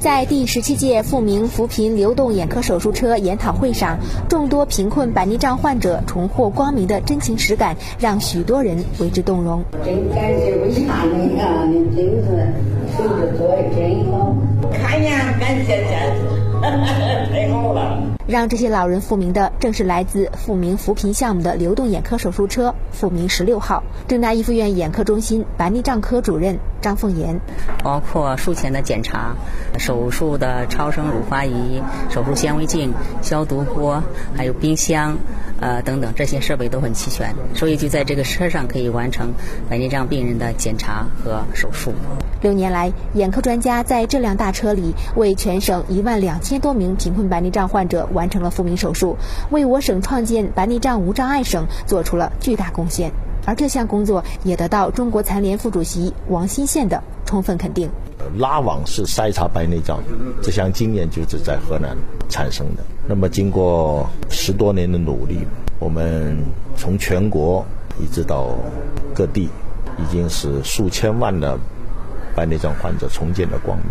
在第十七届富民扶贫流动眼科手术车研讨会上，众多贫困白内障患者重获光明的真情实感，让许多人为之动容。真感谢伟大的啊，您真是手术做的真好，看呀，感谢天，太好了。让这些老人复明的，正是来自复明扶贫项目的流动眼科手术车“复明十六号”。郑大一附院眼科中心白内障科主任张凤岩，包括术前的检查、手术的超声乳化仪、手术纤维镜、消毒锅，还有冰箱，呃等等，这些设备都很齐全，所以就在这个车上可以完成白内障病人的检查和手术。六年来，眼科专家在这辆大车里为全省一万两千多名贫困白内障患者完成了复明手术，为我省创建白内障无障碍省做出了巨大贡献。而这项工作也得到中国残联副主席王新宪的充分肯定。拉网式筛查白内障这项经验就是在河南产生的。那么，经过十多年的努力，我们从全国一直到各地，已经是数千万的白内障患者重见了光明。